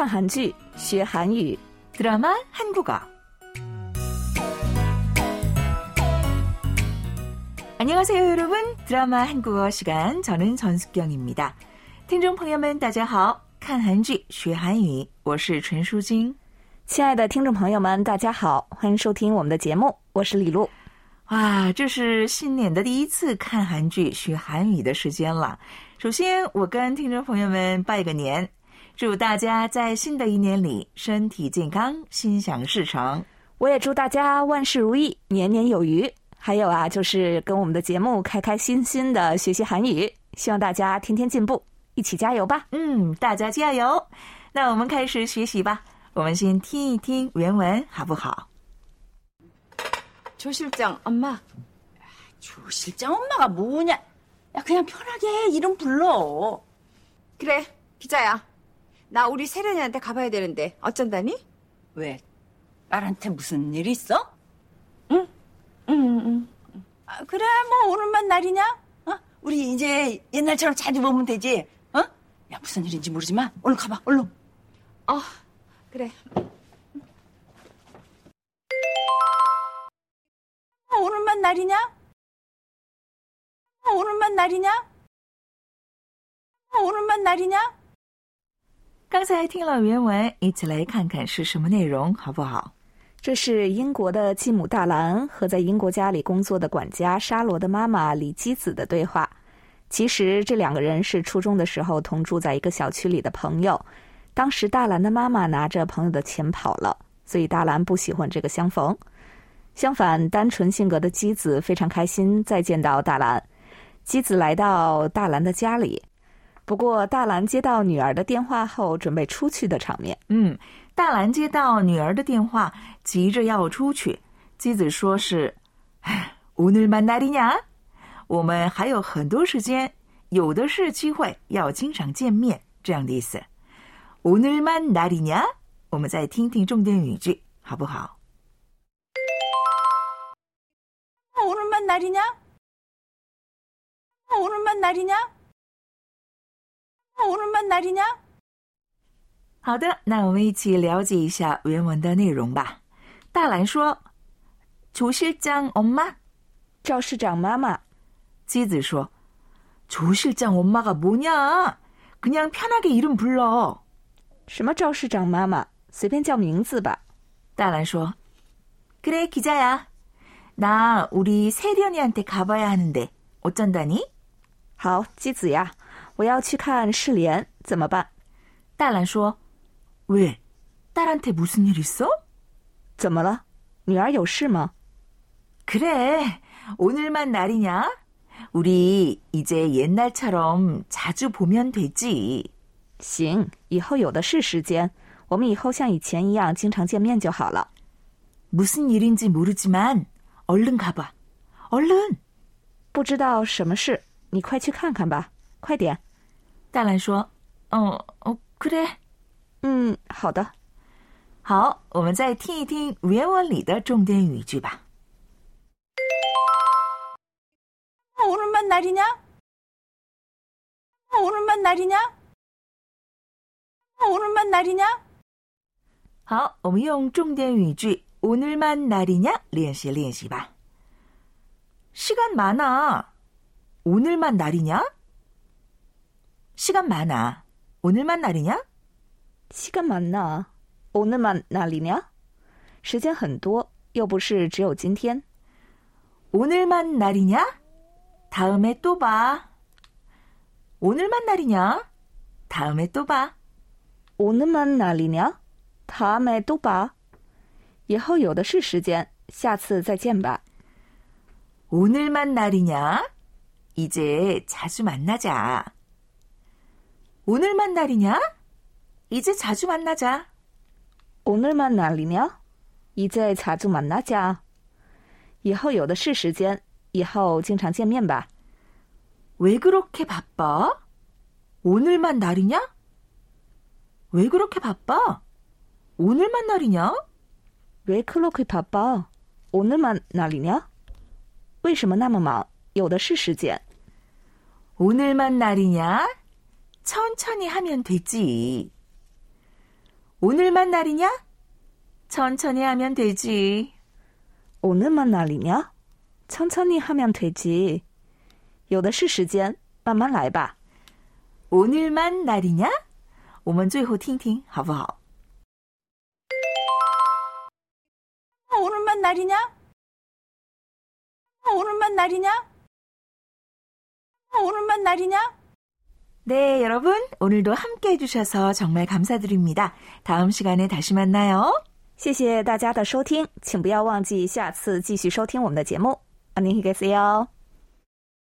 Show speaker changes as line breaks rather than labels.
看韩剧学韩语，
드라마 한국어. 안녕하세요, 여러분. 드라마 한국어 시간 저는 전숙경입니다. 听众朋友们，大家好，看韩剧学韩语，我是陈淑晶。
亲爱的听众朋友们，大家好，欢迎收听我们的节目，我是李璐。
哇，这是新年的第一次看韩剧学韩语的时间了。首先，我跟听众朋友们拜个年， 祝大家在新的一年里身体健康，心想事成。
我也祝大家万事如意，年年有余。还有啊，就是跟我们的节目开开心心的学习韩语，希望大家天天进步，一起加油吧！
嗯，大家加油！那我们开始学习吧。我们先听一听原文，好不好？
조 실장 엄마. 조 실장 엄마가 뭐냐? 야 그냥 편하게 이름 불러. 그래 기자야. 나 우리 세련이한테 가봐야 되는데 어쩐다니? 왜? 딸한테 무슨 일 있어? 응? 응, 응. 응. 아, 그래 뭐 오늘만 날이냐? 어? 우리 이제 옛날처럼 자주 보면 되지. 어? 야 무슨 일인지 모르지만 얼른 가봐 얼른. 어 그래. 어, 오늘만 날이냐? 어, 오늘만 날이냐? 어, 오늘만 날이냐?
刚才听了原文，一起来看看是什么内容，好不好？
这是英国的继母大兰和在英国家里工作的管家沙罗的妈妈李基子的对话。其实这两个人是初中的时候同住在一个小区里的朋友。当时大兰的妈妈拿着朋友的钱跑了，所以大兰不喜欢这个相逢。相反，单纯性格的基子非常开心再见到大兰。基子来到大兰的家里，不过大兰接到女儿的电话后，准备出去的场面。
嗯，大兰接到女儿的电话，急着要出去。基子说是오늘만날이냐？我们还有很多时间，有的是机会，要经常见面，这样的意思。오늘만날이냐？我们再听听重点语句，好不好？
어, 오늘만 날이냐? 어, 오늘만 날이냐? 어, 오늘만 날이냐?
好的，那我们一起了解一下原文的内容吧。大兰说：“조실장엄마。”
赵市长妈妈
基子说：“조실장엄마가뭐냐그냥편하게이름불러。”
什么赵市长妈妈，随便叫名字吧。
大兰说：“그래기자야나우리세련이한테가봐야하는데어쩐다니？”
好，基子呀， 我要去看世联，怎么办？
大兰说：“왜딸한테무슨일있어？”
怎么了？女儿有事吗？
그래오늘만날이냐우리이제옛날처럼자주보면되지
行，以后有的是时间，我们以后像以前一样经常见面就好了。
무슨일인지모르지만얼른가봐얼른
不知道什么事，你快去看看吧，快点。
大兰说：“哦哦，그래。”
嗯，好的。
好，我们再听一听原文里的重点语句吧。
어, 오늘만 날이냐? 어, 오늘만 날이냐? 어, 오늘만 날이냐?
好，我们用重点语句오늘만날이냐练习练习吧。시간많아오늘만날이냐 시간많아오늘만날이냐
시간많아오늘만날이냐时间很多，又不是只有今天。
오늘만날이냐다음에또봐오늘만날이냐다음에또봐
오늘만날이냐다음에또봐以后有的是时间，下次再见吧。
오늘만날이냐이제자주만나자 오늘만날이냐이제자주만나자
오늘만날이냐이제자주만나자以后有的是时间，以后经常见面吧。
왜 그렇게 바빠? 오늘만 날이냐? 왜 그렇게 바빠? 오늘만 날이냐?
왜 그렇게 바빠? 오늘만 날이냐? 为什么那么忙？有的是时间。
오늘만 날이냐? 천천히 하면 되지. 오늘만 날이냐? 천천히 하면 되지.
오늘만 날이냐? 천천히 하면 되지. 有的是时间,慢慢来吧.
오늘만 날이냐? 我们最后听听好不好?
오늘만 날이냐? 오늘만 날이냐? 오늘만 날이냐?
네, 여러분. 오늘도 함께 해주셔서 정말 감사드립니다. 다음 시간에 다시 만나요.
谢谢大家的收听，请不要忘记下次继续收听我们的节目。안녕히계세요。